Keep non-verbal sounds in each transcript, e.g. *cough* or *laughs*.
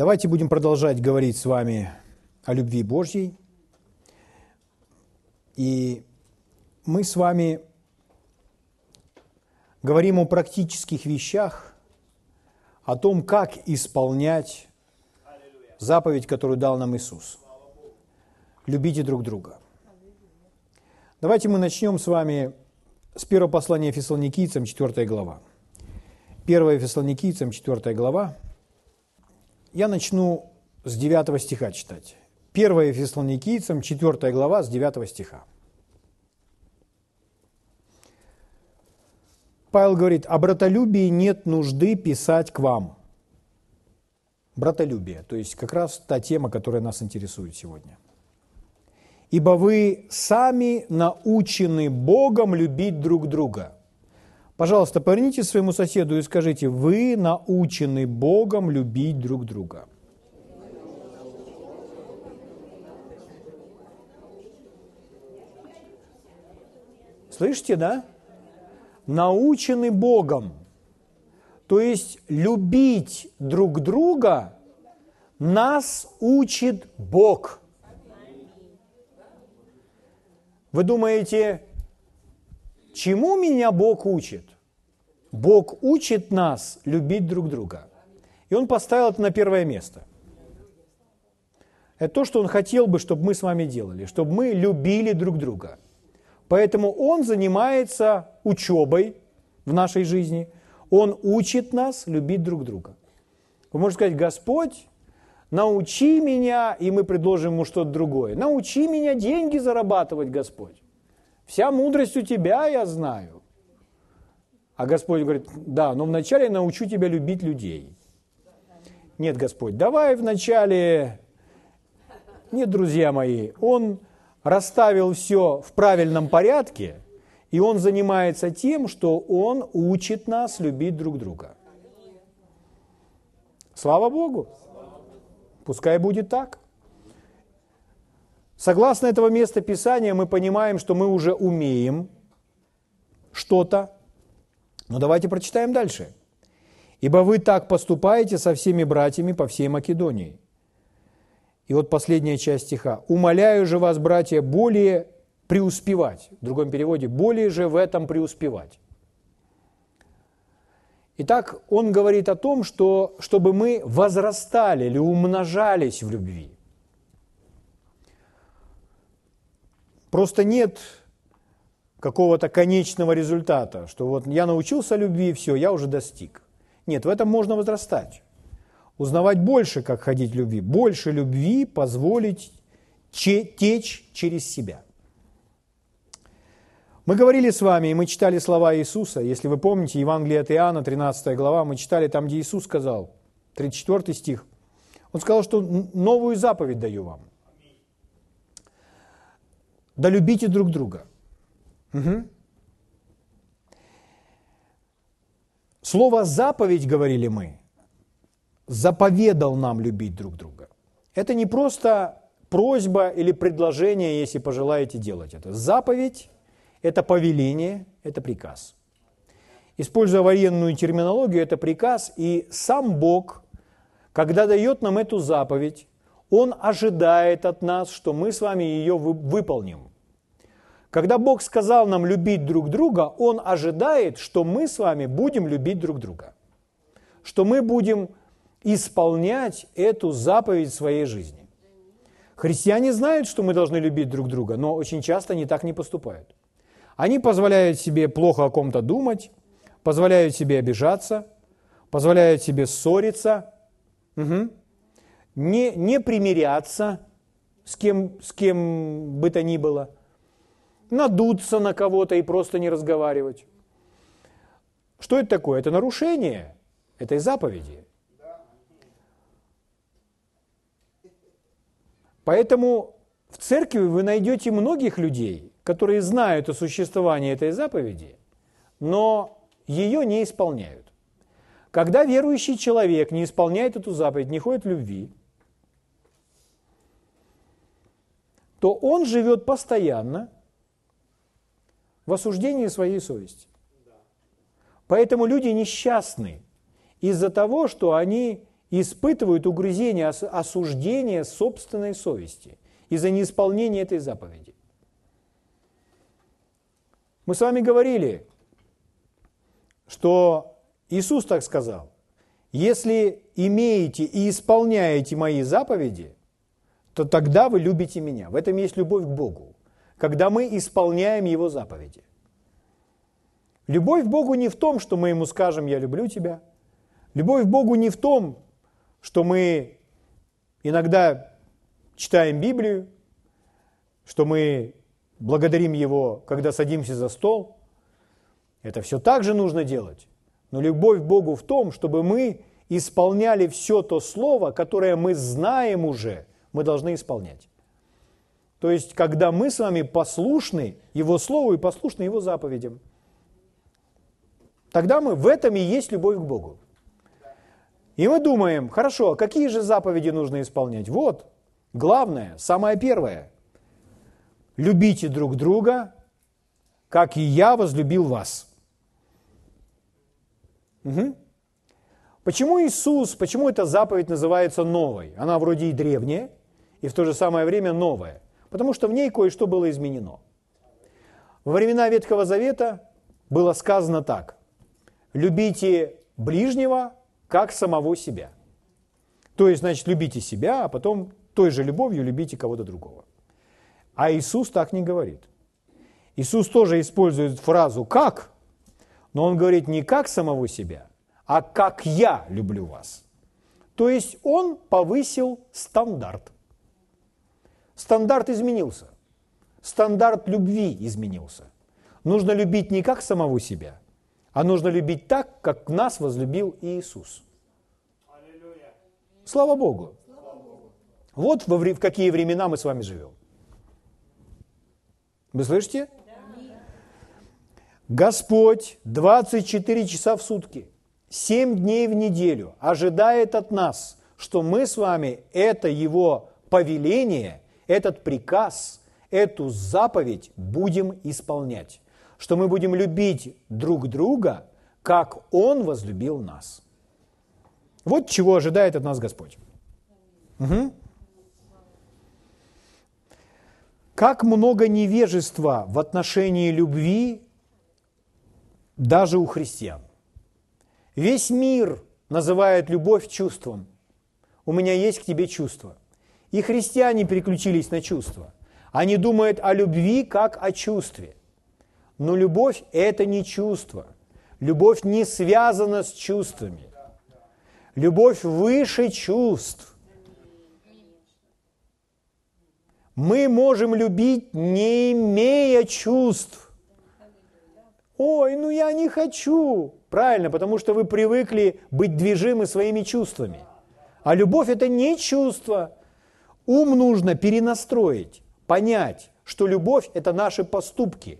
Давайте будем продолжать говорить с вами о любви Божьей. И мы с вами говорим о практических вещах, о том, как исполнять заповедь, которую дал нам Иисус. Любите друг друга. Давайте мы начнем с вами с первого послания Фессалоникийцам, 4 глава. 1 Фессалоникийцам, 4 глава. Я начну с 9 стиха читать. 1 Фессалоникийцам, 4 глава, с 9 стиха. Павел говорит, о братолюбии нет нужды писать к вам. Братолюбие, то есть как раз та тема, которая нас интересует сегодня. Ибо вы сами научены Богом любить друг друга. Пожалуйста, поверните своему соседу и скажите, вы научены Богом любить друг друга. Слышите, да? научены Богом. То есть любить друг друга нас учит Бог. Вы думаете, чему меня Бог учит? Бог учит нас любить друг друга. И Он поставил это на первое место. Это то, что Он хотел бы, чтобы мы с вами делали, чтобы мы любили друг друга – Поэтому он занимается учебой в нашей жизни. Он учит нас любить друг друга. Вы можете сказать, Господь, научи меня, и мы предложим ему что-то другое. Научи меня деньги зарабатывать, Господь. Вся мудрость у тебя, я знаю. А Господь говорит, да, но вначале я научу тебя любить людей. Нет, Господь, давай вначале... Нет, друзья мои, Он расставил все в правильном порядке, и он занимается тем, что он учит нас любить друг друга. Слава Богу! Пускай будет так. Согласно этого места Писания мы понимаем, что мы уже умеем что-то. Но давайте прочитаем дальше. «Ибо вы так поступаете со всеми братьями по всей Македонии, и вот последняя часть стиха. «Умоляю же вас, братья, более преуспевать». В другом переводе «более же в этом преуспевать». Итак, он говорит о том, что чтобы мы возрастали или умножались в любви. Просто нет какого-то конечного результата, что вот я научился любви, все, я уже достиг. Нет, в этом можно возрастать узнавать больше, как ходить в любви, больше любви позволить течь через себя. Мы говорили с вами, и мы читали слова Иисуса. Если вы помните, Евангелие от Иоанна, 13 глава, мы читали там, где Иисус сказал, 34 стих. Он сказал, что новую заповедь даю вам. Да любите друг друга. Угу. Слово «заповедь», говорили мы, заповедал нам любить друг друга. Это не просто просьба или предложение, если пожелаете делать это. Заповедь – это повеление, это приказ. Используя военную терминологию, это приказ, и сам Бог, когда дает нам эту заповедь, Он ожидает от нас, что мы с вами ее выполним. Когда Бог сказал нам любить друг друга, Он ожидает, что мы с вами будем любить друг друга. Что мы будем исполнять эту заповедь в своей жизни. Христиане знают, что мы должны любить друг друга, но очень часто они так не поступают. Они позволяют себе плохо о ком-то думать, позволяют себе обижаться, позволяют себе ссориться, угу. не, не примиряться с кем, с кем бы то ни было, надуться на кого-то и просто не разговаривать. Что это такое? Это нарушение этой заповеди. Поэтому в церкви вы найдете многих людей, которые знают о существовании этой заповеди, но ее не исполняют. Когда верующий человек не исполняет эту заповедь, не ходит в любви, то он живет постоянно в осуждении своей совести. Поэтому люди несчастны из-за того, что они испытывают угрызение, осуждение собственной совести из-за неисполнения этой заповеди. Мы с вами говорили, что Иисус так сказал, если имеете и исполняете мои заповеди, то тогда вы любите меня. В этом есть любовь к Богу, когда мы исполняем Его заповеди. Любовь к Богу не в том, что мы Ему скажем «я люблю тебя». Любовь к Богу не в том, что мы иногда читаем Библию, что мы благодарим Его, когда садимся за стол. Это все так же нужно делать. Но любовь к Богу в том, чтобы мы исполняли все то слово, которое мы знаем уже, мы должны исполнять. То есть, когда мы с вами послушны Его Слову и послушны Его заповедям, тогда мы в этом и есть любовь к Богу. И мы думаем, хорошо, а какие же заповеди нужно исполнять? Вот, главное, самое первое. Любите друг друга, как и я возлюбил вас. Угу. Почему Иисус, почему эта заповедь называется новой? Она вроде и древняя, и в то же самое время новая. Потому что в ней кое-что было изменено. Во времена Ветхого Завета было сказано так. Любите ближнего, как самого себя. То есть, значит, любите себя, а потом той же любовью любите кого-то другого. А Иисус так не говорит. Иисус тоже использует фразу «как», но он говорит не как самого себя, а как я люблю вас. То есть он повысил стандарт. Стандарт изменился. Стандарт любви изменился. Нужно любить не как самого себя, а нужно любить так, как нас возлюбил Иисус. Слава Богу. Вот во, в какие времена мы с вами живем. Вы слышите? Господь 24 часа в сутки – семь дней в неделю ожидает от нас, что мы с вами это его повеление, этот приказ, эту заповедь будем исполнять. Что мы будем любить друг друга, как Он возлюбил нас. Вот чего ожидает от нас Господь. Угу. Как много невежества в отношении любви даже у христиан. Весь мир называет любовь чувством. У меня есть к тебе чувство. И христиане переключились на чувства. Они думают о любви как о чувстве. Но любовь – это не чувство. Любовь не связана с чувствами. Любовь выше чувств. Мы можем любить, не имея чувств. Ой, ну я не хочу. Правильно, потому что вы привыкли быть движимы своими чувствами. А любовь – это не чувство. Ум нужно перенастроить, понять, что любовь – это наши поступки.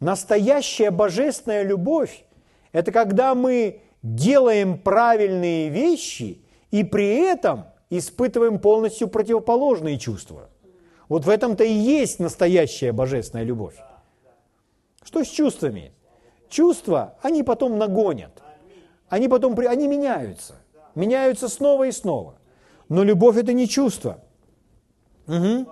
Настоящая божественная любовь – это когда мы делаем правильные вещи и при этом испытываем полностью противоположные чувства. Вот в этом-то и есть настоящая божественная любовь. Что с чувствами? Чувства, они потом нагонят. Они потом, они меняются. Меняются снова и снова. Но любовь это не чувство. Угу.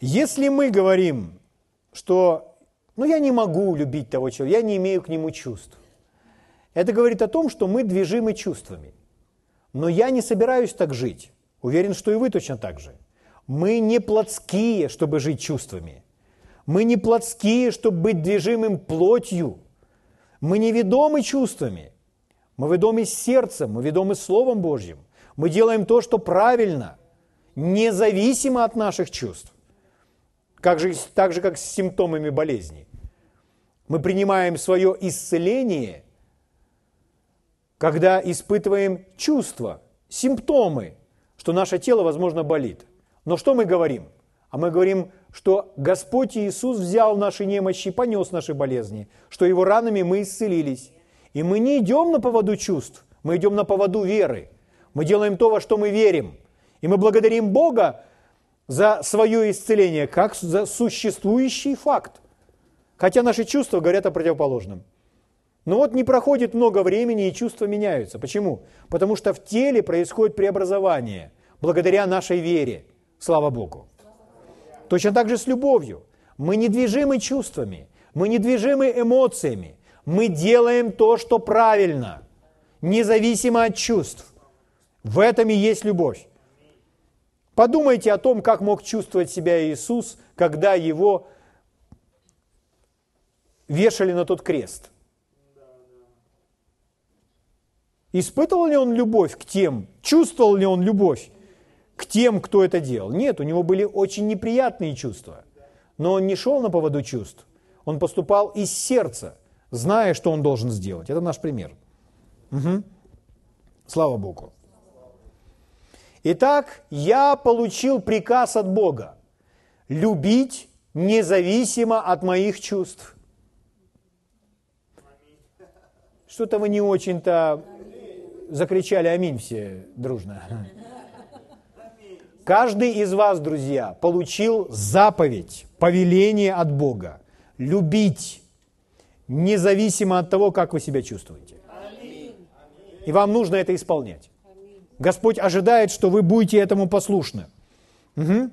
Если мы говорим, что ну я не могу любить того человека, я не имею к нему чувств, это говорит о том, что мы движимы чувствами. Но я не собираюсь так жить. Уверен, что и вы точно так же. Мы не плотские, чтобы жить чувствами. Мы не плотские, чтобы быть движимым плотью. Мы не ведомы чувствами. Мы ведомы сердцем, мы ведомы Словом Божьим. Мы делаем то, что правильно, независимо от наших чувств. Как же, так же, как с симптомами болезни. Мы принимаем свое исцеление, когда испытываем чувства, симптомы, что наше тело, возможно, болит. Но что мы говорим? А мы говорим, что Господь Иисус взял наши немощи, понес наши болезни, что Его ранами мы исцелились. И мы не идем на поводу чувств, мы идем на поводу веры. Мы делаем то, во что мы верим. И мы благодарим Бога за свое исцеление, как за существующий факт. Хотя наши чувства говорят о противоположном. Но вот не проходит много времени, и чувства меняются. Почему? Потому что в теле происходит преобразование благодаря нашей вере. Слава Богу. Точно так же с любовью. Мы недвижимы чувствами, мы недвижимы эмоциями. Мы делаем то, что правильно, независимо от чувств. В этом и есть любовь. Подумайте о том, как мог чувствовать себя Иисус, когда его вешали на тот крест. Испытывал ли он любовь к тем, чувствовал ли он любовь к тем, кто это делал? Нет, у него были очень неприятные чувства. Но он не шел на поводу чувств. Он поступал из сердца, зная, что он должен сделать. Это наш пример. Угу. Слава Богу. Итак, я получил приказ от Бога любить независимо от моих чувств. Что-то вы не очень-то закричали аминь все дружно. Каждый из вас, друзья, получил заповедь, повеление от Бога. Любить, независимо от того, как вы себя чувствуете. И вам нужно это исполнять. Господь ожидает, что вы будете этому послушны. Угу.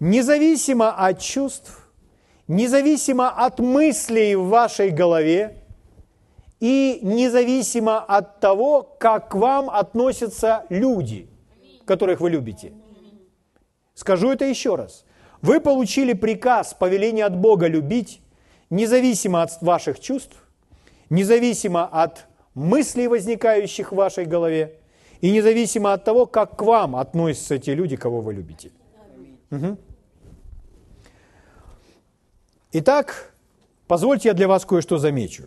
Независимо от чувств, независимо от мыслей в вашей голове и независимо от того, как к вам относятся люди, которых вы любите – Скажу это еще раз. Вы получили приказ, повеление от Бога любить, независимо от ваших чувств, независимо от мыслей, возникающих в вашей голове, и независимо от того, как к вам относятся те люди, кого вы любите. Угу. Итак, позвольте я для вас кое-что замечу.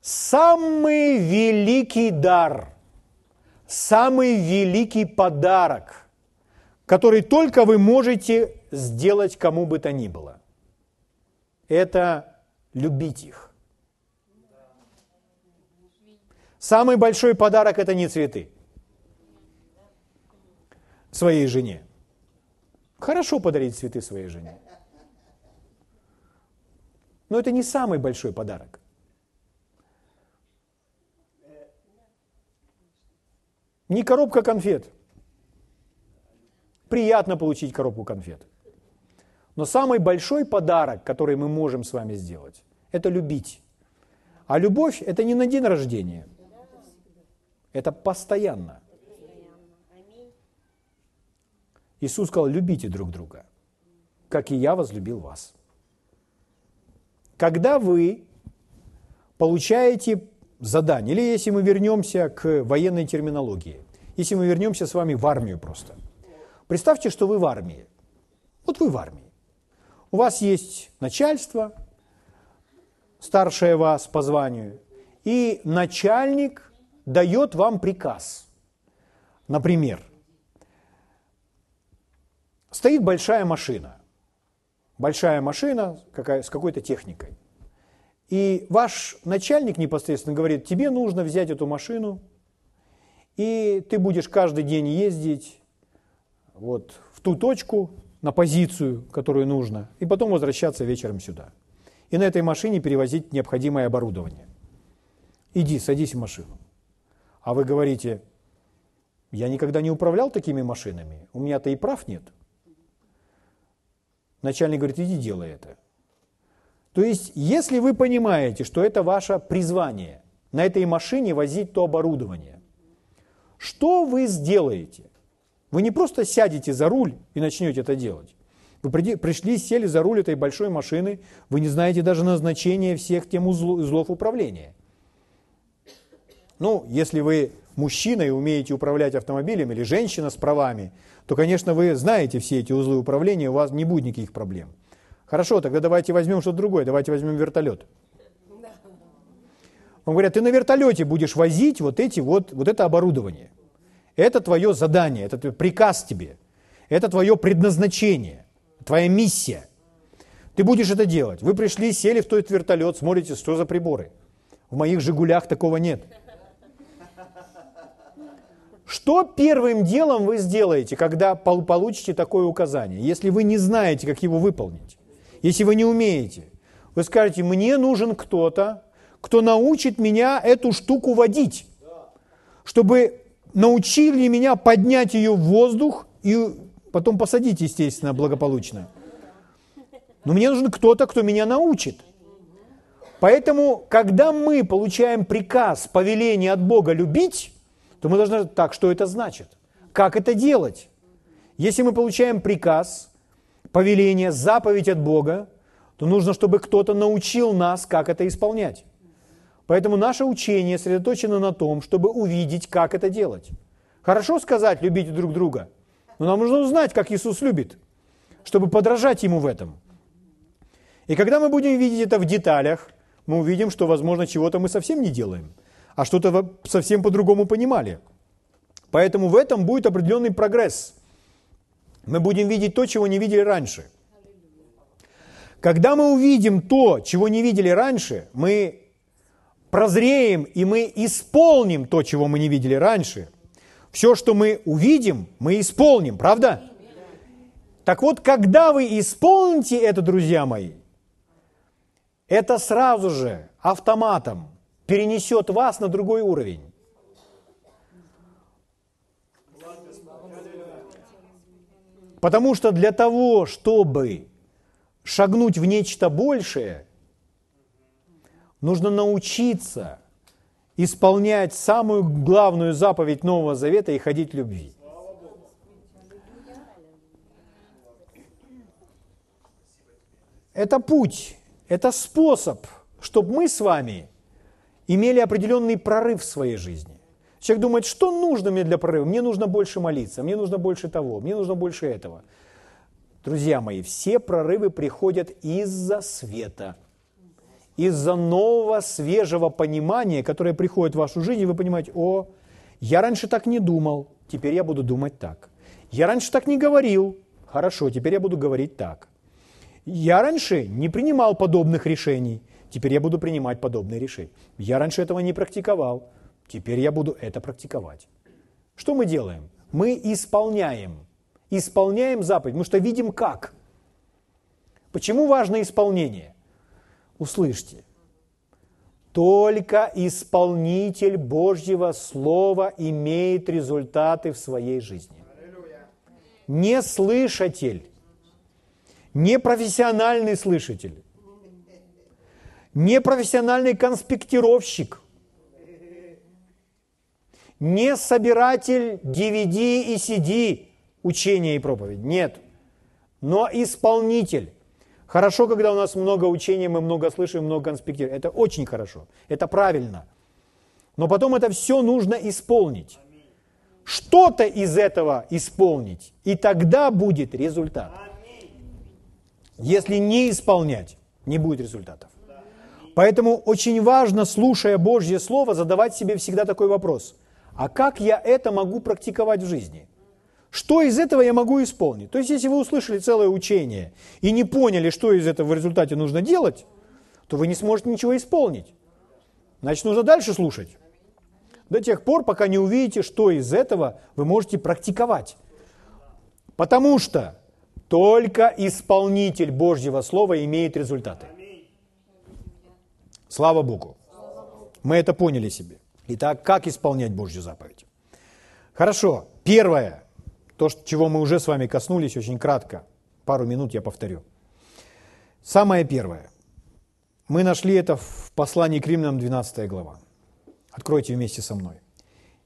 Самый великий дар, самый великий подарок – который только вы можете сделать кому бы то ни было. Это любить их. Самый большой подарок – это не цветы своей жене. Хорошо подарить цветы своей жене. Но это не самый большой подарок. Не коробка конфет – Приятно получить коробку конфет. Но самый большой подарок, который мы можем с вами сделать, это любить. А любовь – это не на день рождения. Это постоянно. Иисус сказал, любите друг друга, как и я возлюбил вас. Когда вы получаете задание, или если мы вернемся к военной терминологии, если мы вернемся с вами в армию просто – Представьте, что вы в армии. Вот вы в армии. У вас есть начальство, старшее вас по званию, и начальник дает вам приказ. Например, стоит большая машина, большая машина какая, с какой-то техникой. И ваш начальник непосредственно говорит, тебе нужно взять эту машину, и ты будешь каждый день ездить вот в ту точку, на позицию, которую нужно, и потом возвращаться вечером сюда. И на этой машине перевозить необходимое оборудование. Иди, садись в машину. А вы говорите, я никогда не управлял такими машинами, у меня-то и прав нет. Начальник говорит, иди делай это. То есть, если вы понимаете, что это ваше призвание, на этой машине возить то оборудование, что вы сделаете? Вы не просто сядете за руль и начнете это делать. Вы пришли, сели за руль этой большой машины, вы не знаете даже назначения всех тем узлов управления. Ну, если вы мужчина и умеете управлять автомобилем, или женщина с правами, то, конечно, вы знаете все эти узлы управления, у вас не будет никаких проблем. Хорошо, тогда давайте возьмем что-то другое, давайте возьмем вертолет. Он говорят, ты на вертолете будешь возить вот, эти вот, вот это оборудование. Это твое задание, это приказ тебе. Это твое предназначение, твоя миссия. Ты будешь это делать. Вы пришли, сели в тот вертолет, смотрите, что за приборы. В моих «Жигулях» такого нет. Что первым делом вы сделаете, когда получите такое указание, если вы не знаете, как его выполнить? Если вы не умеете, вы скажете, мне нужен кто-то, кто научит меня эту штуку водить, чтобы научили меня поднять ее в воздух и потом посадить, естественно, благополучно. Но мне нужен кто-то, кто меня научит. Поэтому, когда мы получаем приказ, повеление от Бога любить, то мы должны так, что это значит? Как это делать? Если мы получаем приказ, повеление, заповедь от Бога, то нужно, чтобы кто-то научил нас, как это исполнять. Поэтому наше учение сосредоточено на том, чтобы увидеть, как это делать. Хорошо сказать «любите друг друга», но нам нужно узнать, как Иисус любит, чтобы подражать Ему в этом. И когда мы будем видеть это в деталях, мы увидим, что, возможно, чего-то мы совсем не делаем, а что-то совсем по-другому понимали. Поэтому в этом будет определенный прогресс. Мы будем видеть то, чего не видели раньше. Когда мы увидим то, чего не видели раньше, мы прозреем и мы исполним то, чего мы не видели раньше. Все, что мы увидим, мы исполним, правда? Так вот, когда вы исполните это, друзья мои, это сразу же автоматом перенесет вас на другой уровень. Потому что для того, чтобы шагнуть в нечто большее, нужно научиться исполнять самую главную заповедь Нового Завета и ходить в любви. Это путь, это способ, чтобы мы с вами имели определенный прорыв в своей жизни. Человек думает, что нужно мне для прорыва? Мне нужно больше молиться, мне нужно больше того, мне нужно больше этого. Друзья мои, все прорывы приходят из-за света, из-за нового, свежего понимания, которое приходит в вашу жизнь, и вы понимаете, о, я раньше так не думал, теперь я буду думать так. Я раньше так не говорил, хорошо, теперь я буду говорить так. Я раньше не принимал подобных решений, теперь я буду принимать подобные решения. Я раньше этого не практиковал, теперь я буду это практиковать. Что мы делаем? Мы исполняем. Исполняем заповедь, потому что видим как. Почему важно исполнение? Услышьте. Только исполнитель Божьего Слова имеет результаты в своей жизни. Не слышатель не профессиональный слышатель, не профессиональный конспектировщик, не собиратель DVD и CD учения и проповедь. Нет. Но исполнитель. Хорошо, когда у нас много учения, мы много слышим, много конспектируем. Это очень хорошо. Это правильно. Но потом это все нужно исполнить. Что-то из этого исполнить. И тогда будет результат. Если не исполнять, не будет результатов. Поэтому очень важно, слушая Божье Слово, задавать себе всегда такой вопрос. А как я это могу практиковать в жизни? Что из этого я могу исполнить? То есть, если вы услышали целое учение и не поняли, что из этого в результате нужно делать, то вы не сможете ничего исполнить. Значит, нужно дальше слушать. До тех пор, пока не увидите, что из этого вы можете практиковать. Потому что только исполнитель Божьего Слова имеет результаты. Слава Богу. Мы это поняли себе. Итак, как исполнять Божью заповедь? Хорошо. Первое, то, чего мы уже с вами коснулись очень кратко, пару минут я повторю. Самое первое. Мы нашли это в послании к Римлянам 12 глава. Откройте вместе со мной.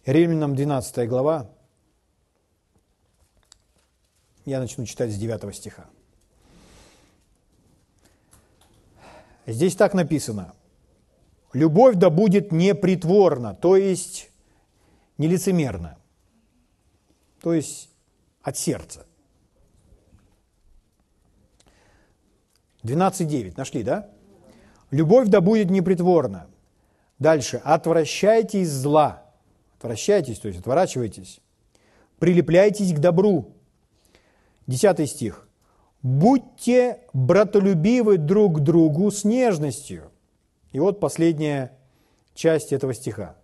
Римлянам 12 глава, я начну читать с 9 стиха. Здесь так написано. Любовь да будет непритворна, то есть нелицемерна, то есть от сердца. 12.9. Нашли, да? Любовь да будет непритворна. Дальше. Отвращайтесь зла. Отвращайтесь, то есть отворачивайтесь. Прилепляйтесь к добру. Десятый стих. «Будьте братолюбивы друг к другу с нежностью». И вот последняя часть этого стиха.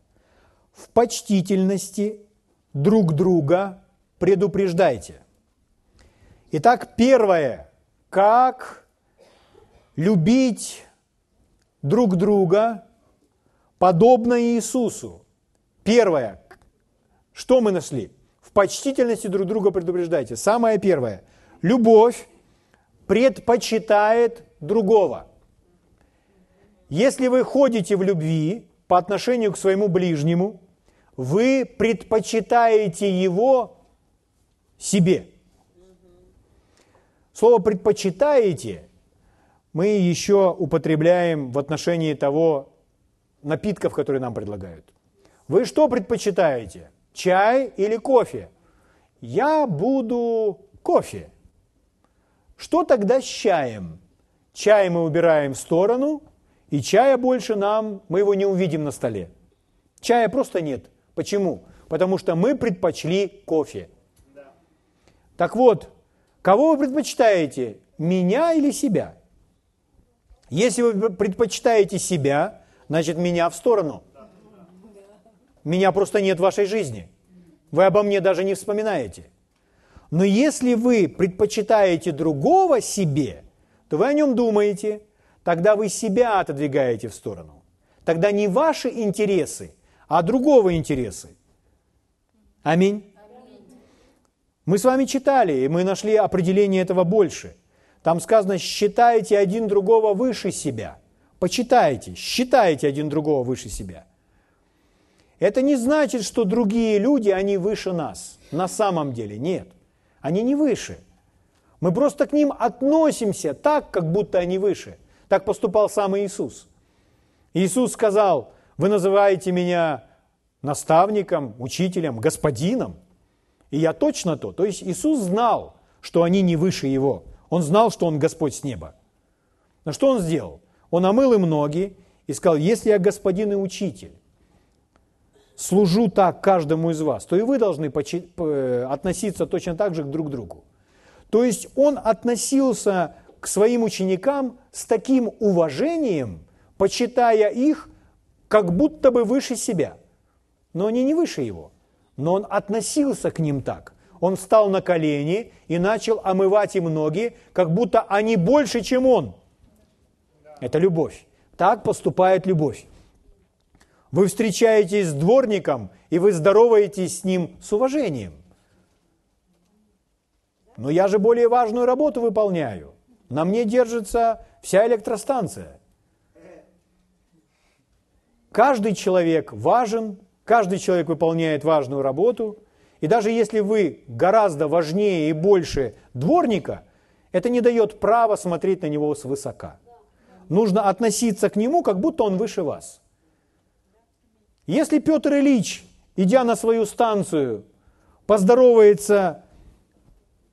«В почтительности друг друга предупреждайте». Итак, первое. Как любить друг друга подобно Иисусу. Первое. Что мы нашли? В почтительности друг друга предупреждайте. Самое первое. Любовь предпочитает другого. Если вы ходите в любви по отношению к своему ближнему, вы предпочитаете его себе. Слово «предпочитаете» мы еще употребляем в отношении того напитков, которые нам предлагают. Вы что предпочитаете? Чай или кофе? Я буду кофе. Что тогда с чаем? Чай мы убираем в сторону, и чая больше нам, мы его не увидим на столе. Чая просто нет. Почему? Потому что мы предпочли кофе. Так вот, кого вы предпочитаете, меня или себя? Если вы предпочитаете себя, значит меня в сторону. Меня просто нет в вашей жизни. Вы обо мне даже не вспоминаете. Но если вы предпочитаете другого себе, то вы о нем думаете, тогда вы себя отодвигаете в сторону. Тогда не ваши интересы, а другого интересы. Аминь. Мы с вами читали, и мы нашли определение этого больше. Там сказано, считайте один другого выше себя. Почитайте, считайте один другого выше себя. Это не значит, что другие люди, они выше нас. На самом деле нет. Они не выше. Мы просто к ним относимся так, как будто они выше. Так поступал сам Иисус. Иисус сказал, вы называете меня наставником, учителем, господином – и я точно то. То есть Иисус знал, что они не выше Его. Он знал, что Он Господь с неба. Но что Он сделал? Он омыл им ноги и сказал, если я господин и учитель, служу так каждому из вас, то и вы должны относиться точно так же друг к другу. То есть он относился к своим ученикам с таким уважением, почитая их как будто бы выше себя. Но они не выше его – но он относился к ним так. Он встал на колени и начал омывать им ноги, как будто они больше, чем он. Это любовь. Так поступает любовь. Вы встречаетесь с дворником, и вы здороваетесь с ним с уважением. Но я же более важную работу выполняю. На мне держится вся электростанция. Каждый человек важен Каждый человек выполняет важную работу. И даже если вы гораздо важнее и больше дворника, это не дает права смотреть на него свысока. Нужно относиться к нему, как будто он выше вас. Если Петр Ильич, идя на свою станцию, поздоровается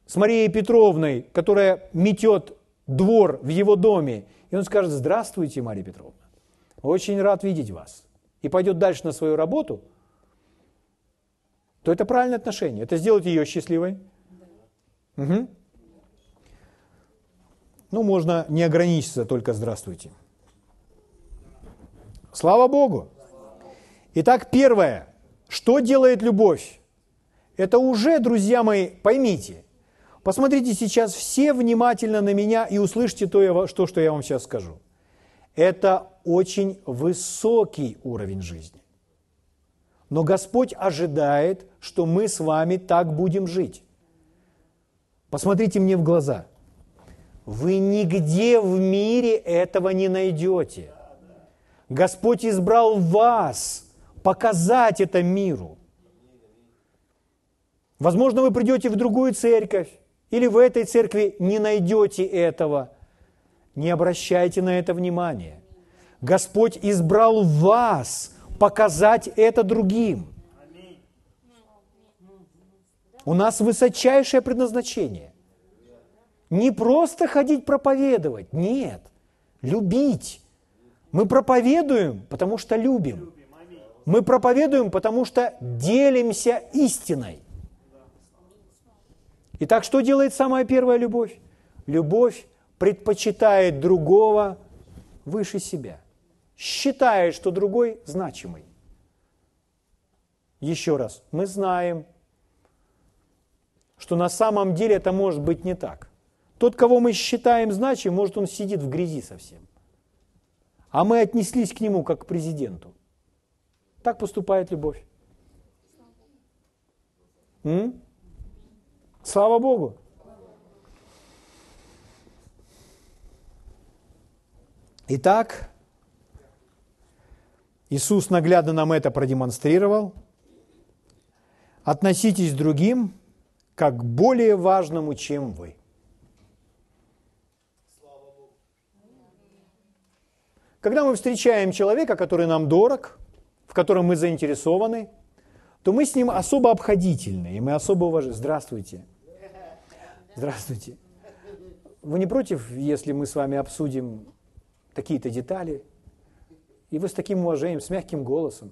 с Марией Петровной, которая метет двор в его доме, и он скажет, здравствуйте, Мария Петровна, очень рад видеть вас и пойдет дальше на свою работу, то это правильное отношение. Это сделает ее счастливой. Угу. Ну, можно не ограничиться только «здравствуйте». Слава Богу! Итак, первое. Что делает любовь? Это уже, друзья мои, поймите. Посмотрите сейчас все внимательно на меня и услышьте то, что я вам сейчас скажу. Это очень высокий уровень жизни. Но Господь ожидает, что мы с вами так будем жить. Посмотрите мне в глаза. Вы нигде в мире этого не найдете. Господь избрал вас показать это миру. Возможно, вы придете в другую церковь, или в этой церкви не найдете этого. Не обращайте на это внимания. Господь избрал вас показать это другим. У нас высочайшее предназначение. Не просто ходить проповедовать, нет, любить. Мы проповедуем, потому что любим. Мы проповедуем, потому что делимся истиной. Итак, что делает самая первая любовь? Любовь предпочитает другого выше себя. Считает, что другой значимый. Еще раз, мы знаем, что на самом деле это может быть не так. Тот, кого мы считаем значимым, может, он сидит в грязи совсем. А мы отнеслись к нему как к президенту. Так поступает любовь. М? Слава Богу. Итак, Иисус наглядно нам это продемонстрировал. Относитесь к другим как к более важному, чем вы. Когда мы встречаем человека, который нам дорог, в котором мы заинтересованы, то мы с ним особо обходительны, и мы особо уважаем. Здравствуйте. Здравствуйте. Вы не против, если мы с вами обсудим такие-то детали? И вы с таким уважением, с мягким голосом.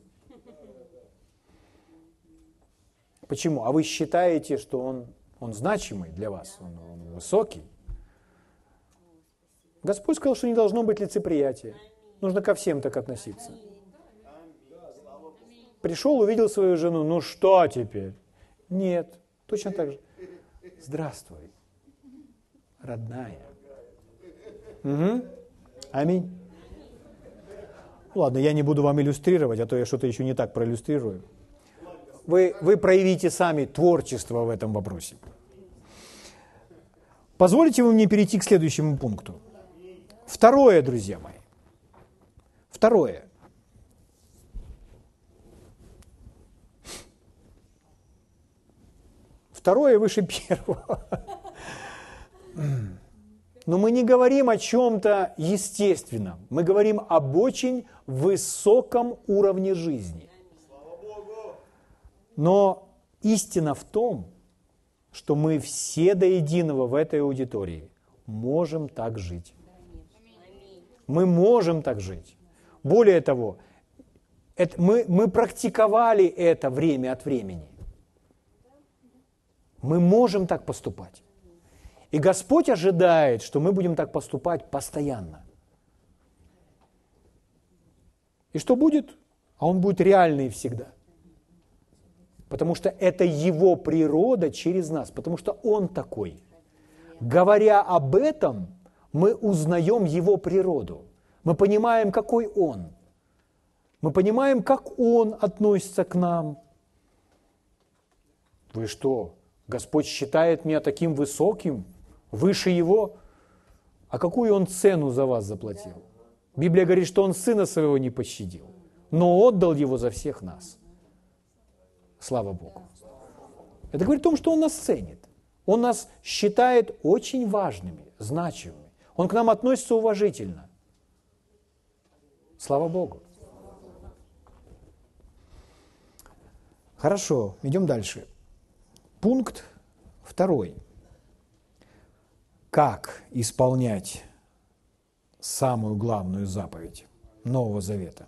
Почему? А вы считаете, что он, он значимый для вас, он, он высокий? Господь сказал, что не должно быть лицеприятия. Нужно ко всем так относиться. Пришел, увидел свою жену, ну что теперь? Нет, точно так же. Здравствуй, родная. Угу. Аминь. Ладно, я не буду вам иллюстрировать, а то я что-то еще не так проиллюстрирую. Вы, вы проявите сами творчество в этом вопросе. Позволите вы мне перейти к следующему пункту. Второе, друзья мои. Второе. Второе выше *laughs* первого. Но мы не говорим о чем-то естественном. Мы говорим об очень высоком уровне жизни. Но истина в том, что мы все до единого в этой аудитории можем так жить. Мы можем так жить. Более того, это, мы, мы практиковали это время от времени. Мы можем так поступать. И Господь ожидает, что мы будем так поступать постоянно. И что будет? А Он будет реальный всегда. Потому что это Его природа через нас, потому что Он такой. Говоря об этом, мы узнаем Его природу. Мы понимаем, какой Он. Мы понимаем, как Он относится к нам. Вы что, Господь считает меня таким высоким, выше Его? А какую Он цену за вас заплатил? Библия говорит, что Он Сына Своего не пощадил, но отдал Его за всех нас. Слава Богу. Это говорит о том, что Он нас ценит. Он нас считает очень важными, значимыми. Он к нам относится уважительно. Слава Богу. Хорошо, идем дальше. Пункт второй. Как исполнять самую главную заповедь Нового Завета?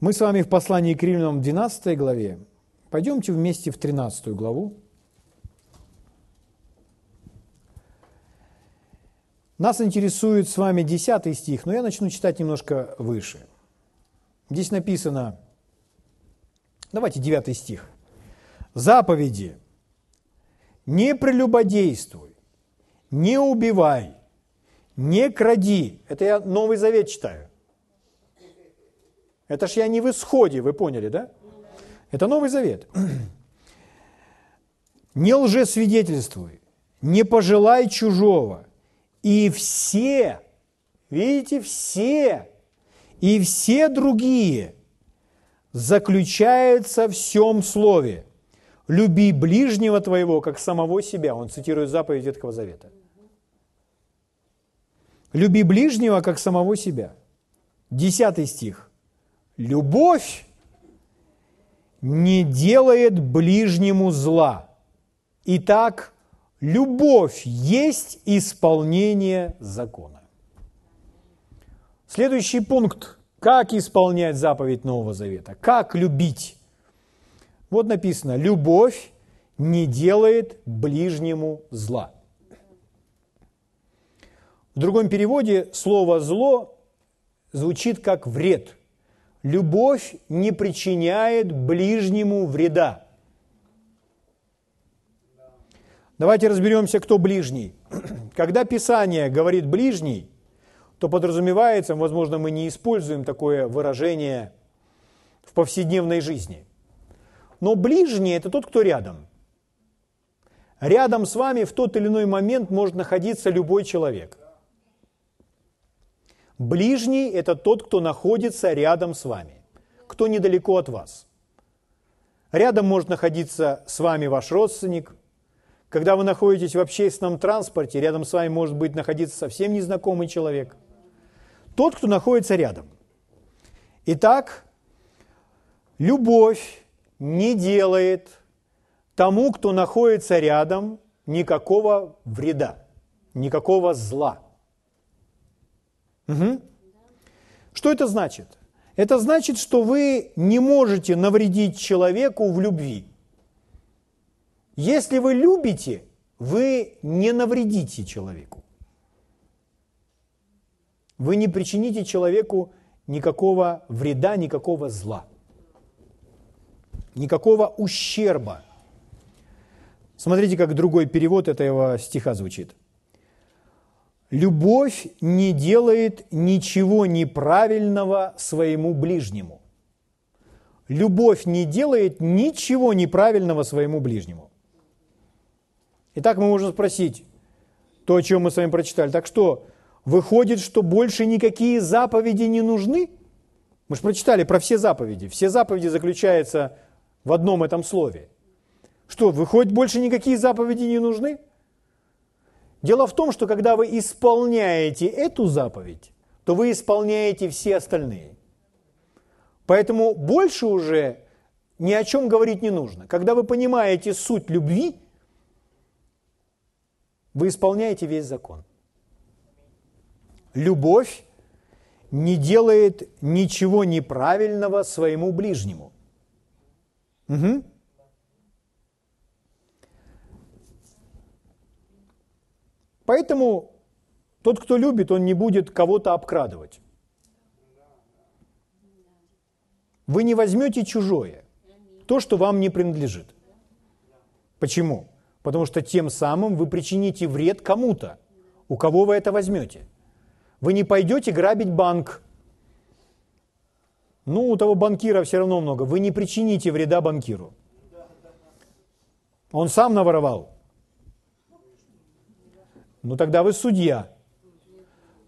Мы с вами в послании к Римлянам в 12 главе. Пойдемте вместе в 13 главу. Нас интересует с вами 10 стих, но я начну читать немножко выше. Здесь написано, давайте 9 стих. Заповеди. Не прелюбодействуй, не убивай, не кради. Это я Новый Завет читаю. Это ж я не в исходе, вы поняли, да? Это Новый Завет. Не лжесвидетельствуй, не пожелай чужого – и все, видите, все, и все другие заключаются в всем слове. Люби ближнего твоего, как самого себя. Он цитирует заповедь Ветхого Завета. Люби ближнего, как самого себя. Десятый стих. Любовь не делает ближнему зла. Итак, Любовь есть исполнение закона. Следующий пункт. Как исполнять заповедь Нового Завета? Как любить? Вот написано, любовь не делает ближнему зла. В другом переводе слово «зло» звучит как «вред». Любовь не причиняет ближнему вреда. Давайте разберемся, кто ближний. *clears throat* Когда Писание говорит «ближний», то подразумевается, возможно, мы не используем такое выражение в повседневной жизни. Но ближний – это тот, кто рядом. Рядом с вами в тот или иной момент может находиться любой человек. Ближний – это тот, кто находится рядом с вами, кто недалеко от вас. Рядом может находиться с вами ваш родственник. Когда вы находитесь в общественном транспорте, рядом с вами может быть находиться совсем незнакомый человек. Тот, кто находится рядом. Итак, любовь не делает тому, кто находится рядом, никакого вреда, никакого зла. Угу. Что это значит? Это значит, что вы не можете навредить человеку в любви. Если вы любите, вы не навредите человеку. Вы не причините человеку никакого вреда, никакого зла, никакого ущерба. Смотрите, как другой перевод этого стиха звучит. Любовь не делает ничего неправильного своему ближнему. Любовь не делает ничего неправильного своему ближнему. Итак, мы можем спросить то, о чем мы с вами прочитали. Так что, выходит, что больше никакие заповеди не нужны? Мы же прочитали про все заповеди. Все заповеди заключаются в одном этом слове. Что, выходит, больше никакие заповеди не нужны? Дело в том, что когда вы исполняете эту заповедь, то вы исполняете все остальные. Поэтому больше уже ни о чем говорить не нужно. Когда вы понимаете суть любви, вы исполняете весь закон. Любовь не делает ничего неправильного своему ближнему. Угу. Поэтому тот, кто любит, он не будет кого-то обкрадывать. Вы не возьмете чужое, то, что вам не принадлежит. Почему? Потому что тем самым вы причините вред кому-то, у кого вы это возьмете. Вы не пойдете грабить банк. Ну, у того банкира все равно много. Вы не причините вреда банкиру. Он сам наворовал. Ну тогда вы судья.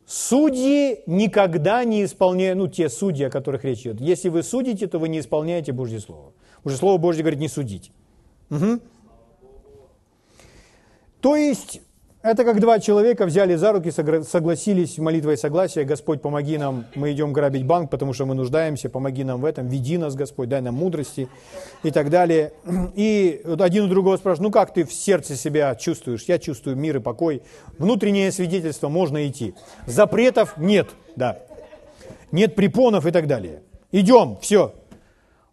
Судьи никогда не исполняют, ну те судьи, о которых речь идет. Если вы судите, то вы не исполняете Божье Слово. Уже Слово Божье говорит не судить. Угу. То есть это как два человека взяли за руки, согласились молитвой согласия, Господь, помоги нам, мы идем грабить банк, потому что мы нуждаемся, помоги нам в этом, веди нас, Господь, дай нам мудрости и так далее. *clears throat* И один у другого спрашивает, ну как ты в сердце себя чувствуешь? Я чувствую мир и покой. Внутреннее свидетельство, можно идти. Запретов нет, да. Нет препонов и так далее. Идем, все.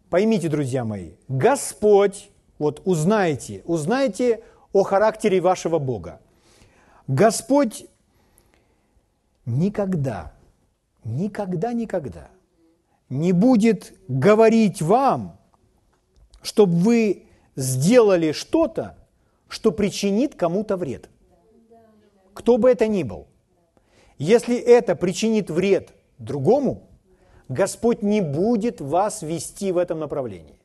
Поймите, друзья мои, Господь, вот узнайте, узнайте о характере вашего Бога. Господь никогда, никогда, никогда не будет говорить вам, чтобы вы сделали что-то, что причинит кому-то вред. Кто бы это ни был. Если это причинит вред другому, Господь не будет вас вести в этом направлении.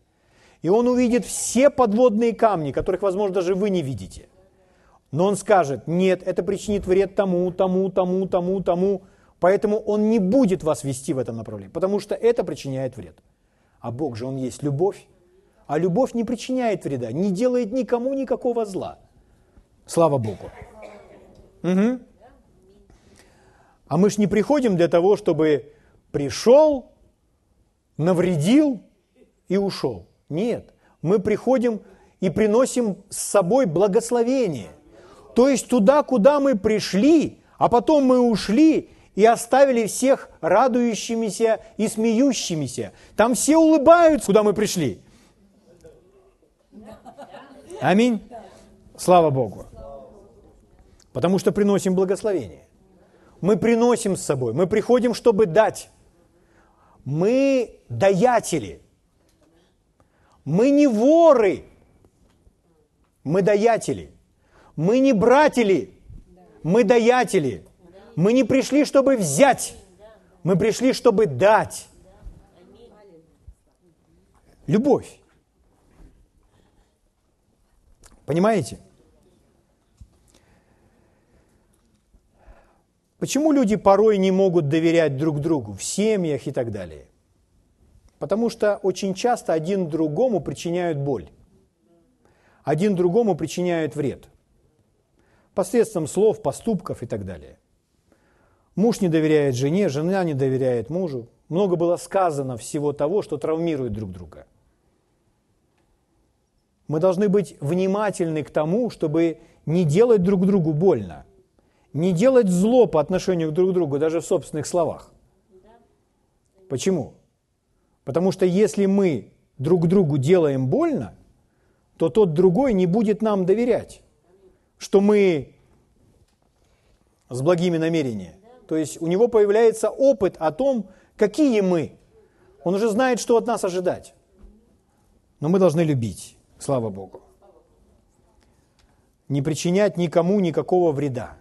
И Он увидит все подводные камни, которых, возможно, даже вы не видите – но он скажет, нет, это причинит вред тому, тому, тому, тому, тому. Поэтому он не будет вас вести в этом направлении, потому что это причиняет вред. А Бог же, Он есть любовь. А любовь не причиняет вреда, не делает никому никакого зла. Слава Богу. Угу. А мы ж не приходим для того, чтобы пришел, навредил и ушел. Нет, мы приходим и приносим с собой благословение. То есть туда, куда мы пришли, а потом мы ушли и оставили всех радующимися и смеющимися. Там все улыбаются, куда мы пришли. Аминь. Слава Богу. Потому что приносим благословение. Мы приносим с собой, мы приходим, чтобы дать. Мы даятели. Мы не воры. Мы даятели. Мы не братили, мы даятели. Мы не пришли, чтобы взять, мы пришли, чтобы дать. Любовь. Понимаете? Почему люди порой не могут доверять друг другу в семьях и так далее? Потому что очень часто один другому причиняют боль. Один другому причиняют вред. Посредством слов, поступков и так далее. Муж не доверяет жене, жена не доверяет мужу. Много было сказано всего того, что травмирует друг друга. Мы должны быть внимательны к тому, чтобы не делать друг другу больно – не делать зло по отношению друг к другу, даже в собственных словах. Почему? Потому что если мы друг другу делаем больно, то тот другой не будет нам доверять, что мы с благими намерениями. То есть у него появляется опыт о том, какие мы. Он уже знает, что от нас ожидать. Но мы должны любить, слава Богу. Не причинять никому никакого вреда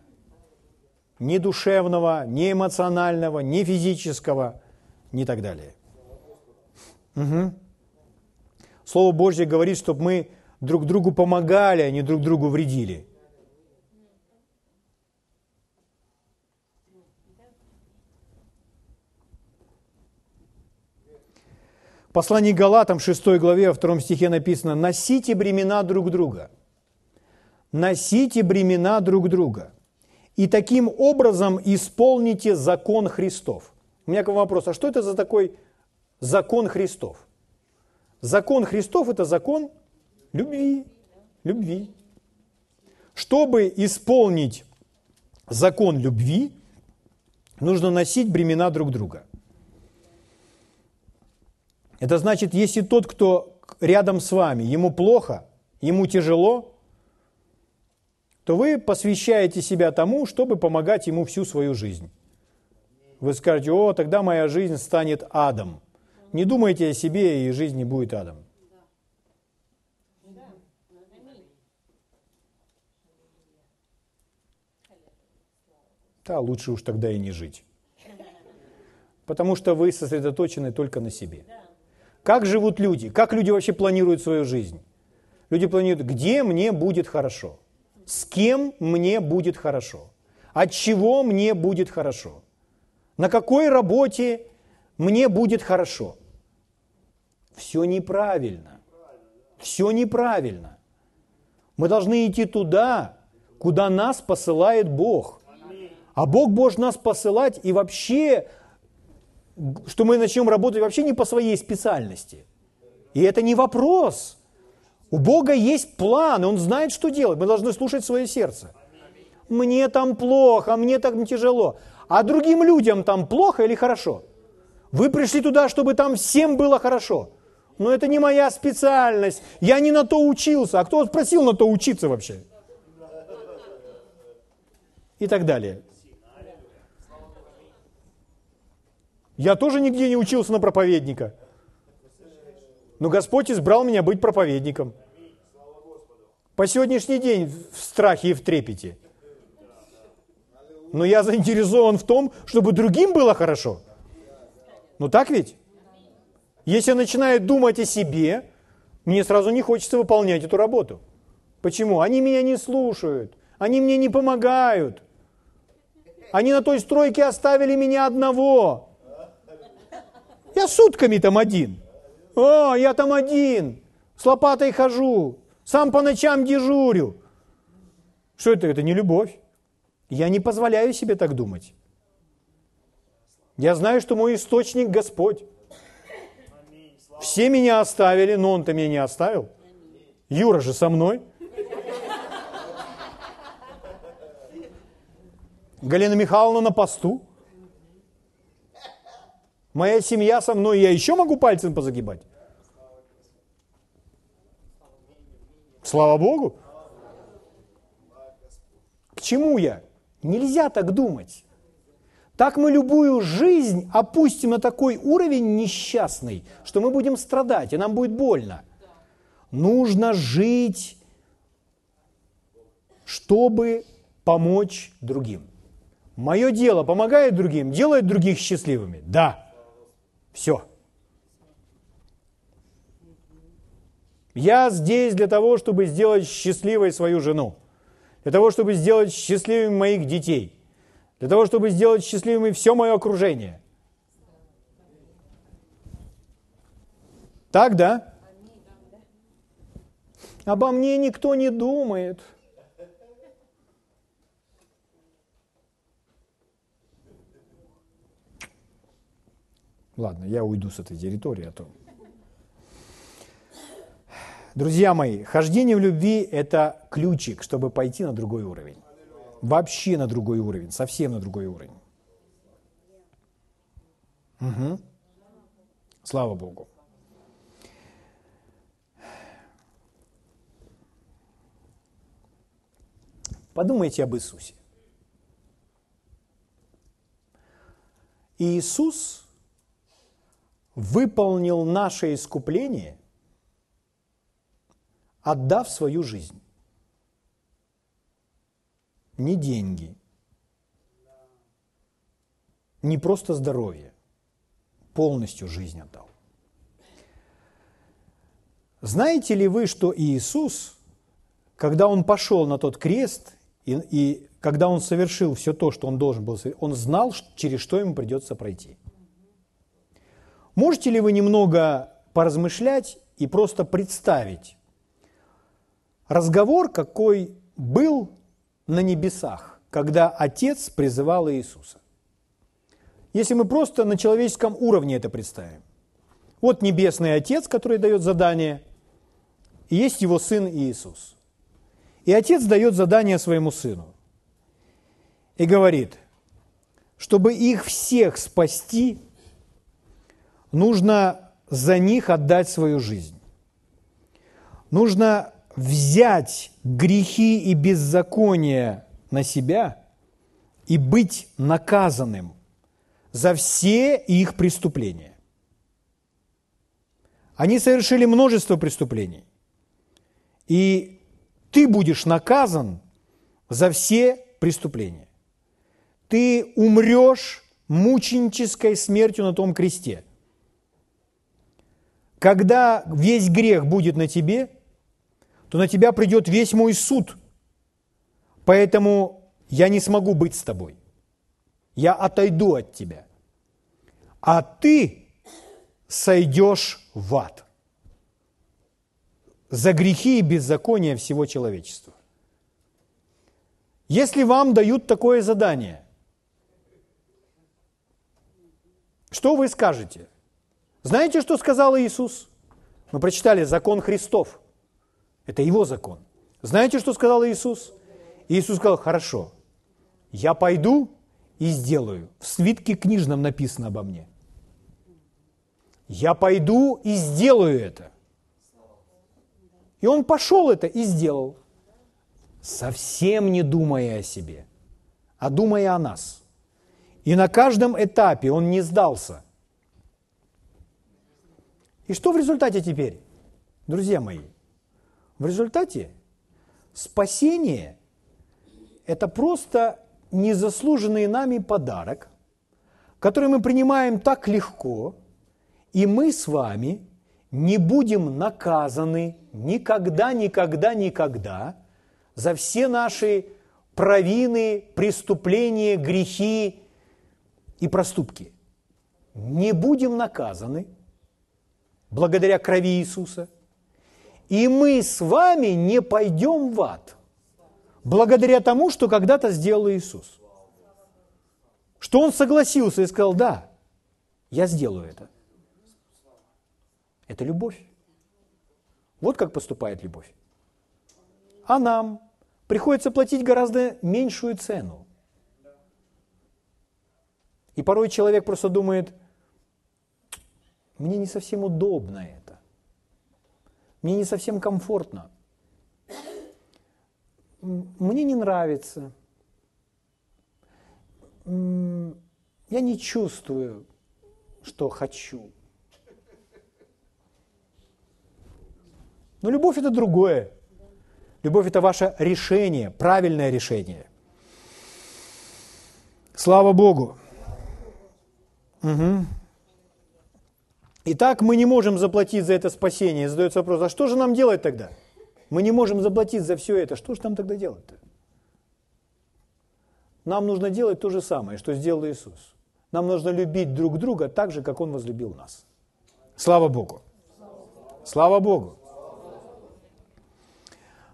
ни душевного, ни эмоционального, ни физического, ни так далее. Угу. Слово Божье говорит, чтобы мы друг другу помогали, а не друг другу вредили. Послании Галатам, 6 главе, 2 стихе написано, «Носите бремена друг друга». Носите бремена друг друга и таким образом исполните закон Христов. У меня к вам вопрос, а что это за такой закон Христов? Закон Христов – это закон любви. Любви. Чтобы исполнить закон любви, нужно носить бремена друг друга. Это значит, если тот, кто рядом с вами, ему плохо, ему тяжело, то вы посвящаете себя тому, чтобы помогать ему всю свою жизнь. Вы скажете, о, тогда моя жизнь станет адом. Не думайте о себе, и жизнь не будет адом. Да, лучше уж тогда и не жить. Потому что вы сосредоточены только на себе. Как живут люди? Как люди вообще планируют свою жизнь? Люди планируют, где мне будет хорошо – с кем мне будет хорошо, от чего мне будет хорошо, на какой работе мне будет хорошо. Все неправильно. Все неправильно. Мы должны идти туда, куда нас посылает Бог. А Бог может нас посылать и вообще, что мы начнем работать вообще не по своей специальности. И это не вопрос. У Бога есть план, Он знает, что делать. Мы должны слушать свое сердце. Мне там плохо, мне так тяжело. А другим людям там плохо или хорошо? Вы пришли туда, чтобы там всем было хорошо. Но это не моя специальность. Я не на то учился. А кто спросил на то учиться вообще? И так далее. Я тоже нигде не учился на проповедника. Но Господь избрал меня быть проповедником. По сегодняшний день в страхе и в трепете. Но я заинтересован в том, чтобы другим было хорошо. Ну так ведь? Если я начинаю думать о себе, мне сразу не хочется выполнять эту работу. Почему? Они меня не слушают, они мне не помогают. Они на той стройке оставили меня одного. Я сутками там один. О, я там один, с лопатой хожу, сам по ночам дежурю. Что это? Это не любовь. Я не позволяю себе так думать. Я знаю, что мой источник Господь. Все меня оставили, но Он-то меня не оставил. Юра же со мной. Галина Михайловна на посту. Моя семья со мной, я еще могу пальцем позагибать? Слава Богу. К чему я? Нельзя так думать. Так мы любую жизнь опустим на такой уровень несчастный, что мы будем страдать, и нам будет больно. Нужно жить, чтобы помочь другим. Мое дело помогает другим, делает других счастливыми. Да. Все. Я здесь для того, чтобы сделать счастливой свою жену, для того, чтобы сделать счастливыми моих детей, для того, чтобы сделать счастливыми все мое окружение. Так, да? Обо мне никто не думает. Ладно, я уйду с этой территории, а то... Друзья мои, хождение в любви – это ключик, чтобы пойти на другой уровень. Вообще на другой уровень, совсем на другой уровень. Угу. Слава Богу. Подумайте об Иисусе. Иисус выполнил наше искупление, отдав свою жизнь. Не деньги, не просто здоровье, полностью жизнь отдал. Знаете ли вы, что Иисус, когда Он пошел на тот крест, и, и когда Он совершил все то, что Он должен был совершить, Он знал, через что Ему придется пройти – Можете ли вы немного поразмышлять и просто представить разговор, какой был на небесах, когда Отец призывал Иисуса? Если мы просто на человеческом уровне это представим. Вот Небесный Отец, который дает задание, и есть его Сын Иисус. И Отец дает задание своему Сыну. И говорит, чтобы их всех спасти, нужно за них отдать свою жизнь. Нужно взять грехи и беззакония на себя и быть наказанным за все их преступления. Они совершили множество преступлений. И ты будешь наказан за все преступления. Ты умрешь мученической смертью на том кресте – когда весь грех будет на тебе, то на тебя придет весь мой суд. Поэтому я не смогу быть с тобой. Я отойду от тебя. А ты сойдешь в ад за грехи и беззакония всего человечества. Если вам дают такое задание, что вы скажете – знаете, что сказал Иисус? Мы прочитали закон Христов. Это его закон. Знаете, что сказал Иисус? Иисус сказал, хорошо, я пойду и сделаю. В свитке книжном написано обо мне. Я пойду и сделаю это. И он пошел это и сделал. Совсем не думая о себе, а думая о нас. И на каждом этапе он не сдался. И что в результате теперь, друзья мои? В результате спасение – это просто незаслуженный нами подарок, который мы принимаем так легко, и мы с вами не будем наказаны никогда, никогда, никогда за все наши провины, преступления, грехи и проступки. Не будем наказаны – благодаря крови Иисуса. И мы с вами не пойдем в ад, благодаря тому, что когда-то сделал Иисус. Что Он согласился и сказал, да, я сделаю это. Это любовь. Вот как поступает любовь. А нам приходится платить гораздо меньшую цену. И порой человек просто думает – мне не совсем удобно это. Мне не совсем комфортно. Мне не нравится. Я не чувствую, что хочу. Но любовь это другое. Любовь это ваше решение, правильное решение. Слава Богу. Угу. Итак, мы не можем заплатить за это спасение. Задается вопрос, а что же нам делать тогда? Мы не можем заплатить за все это. Что же нам тогда делать-то? Нам нужно делать то же самое, что сделал Иисус. Нам нужно любить друг друга так же, как Он возлюбил нас. Слава Богу! Слава Богу!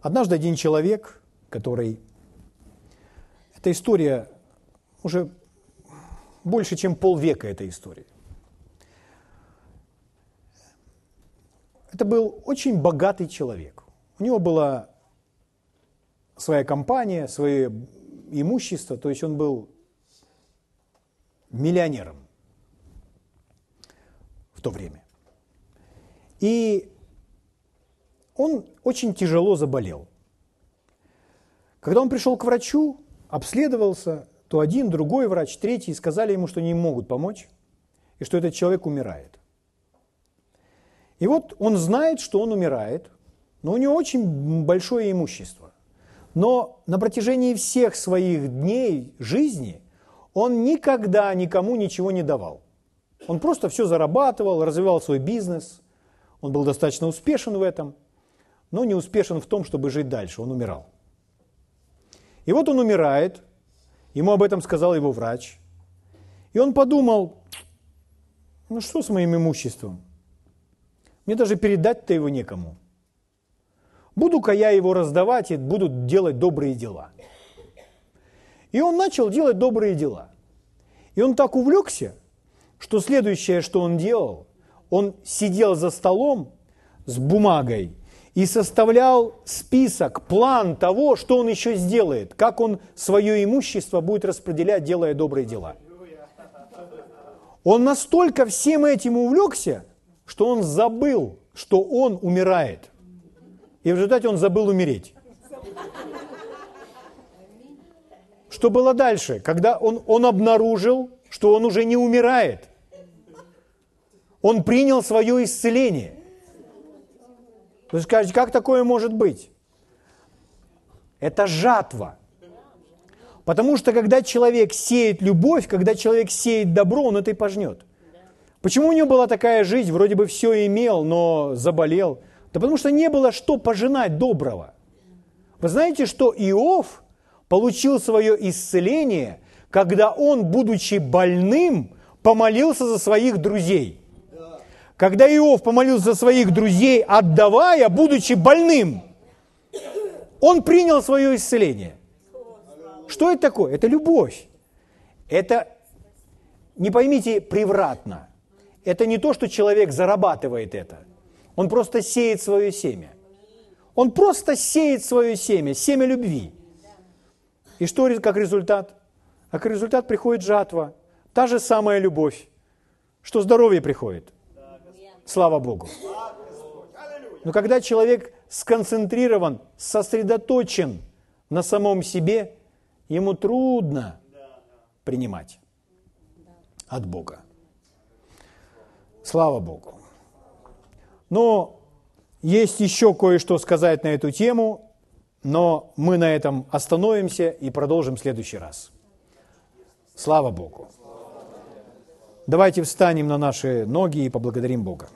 Однажды один человек, который... Эта история уже больше, чем полвека эта история. Это был очень богатый человек. У него была своя компания, свое имущество, то есть он был миллионером в то время. И он очень тяжело заболел. Когда он пришел к врачу, обследовался, то один, другой врач, третий сказали ему, что не могут помочь, и что этот человек умирает. И вот он знает, что он умирает, но у него очень большое имущество. Но на протяжении всех своих дней жизни он никогда никому ничего не давал. Он просто все зарабатывал, развивал свой бизнес. Он был достаточно успешен в этом, но не успешен в том, чтобы жить дальше. Он умирал. И вот он умирает, ему об этом сказал его врач. И он подумал, ну что с моим имуществом? Мне даже передать-то его некому. Буду-ка я его раздавать и буду делать добрые дела. И он начал делать добрые дела. И он так увлекся, что следующее, что он делал, он сидел за столом с бумагой и составлял список, план того, что он еще сделает, как он свое имущество будет распределять, делая добрые дела. Он настолько всем этим увлекся, что он забыл, что он умирает. И в результате он забыл умереть. Что было дальше? Когда он, он обнаружил, что он уже не умирает. Он принял свое исцеление. Вы скажете, как такое может быть? Это жатва. Потому что когда человек сеет любовь, когда человек сеет добро, он это и пожнет. Почему у него была такая жизнь, вроде бы все имел, но заболел? Да потому что не было что пожинать доброго. Вы знаете, что Иов получил свое исцеление, когда он, будучи больным, помолился за своих друзей. Когда Иов помолился за своих друзей, отдавая, будучи больным, он принял свое исцеление. Что это такое? Это любовь. Это, не поймите превратно, это не то, что человек зарабатывает это. Он просто сеет свое семя. Он просто сеет свое семя, семя любви. И что как результат? А как результат приходит жатва. Та же самая любовь, что здоровье приходит. Слава Богу. Но когда человек сконцентрирован, сосредоточен на самом себе, ему трудно принимать от Бога. Слава Богу. Но есть еще кое-что сказать на эту тему, но мы на этом остановимся и продолжим в следующий раз. Слава Богу. Давайте встанем на наши ноги и поблагодарим Бога.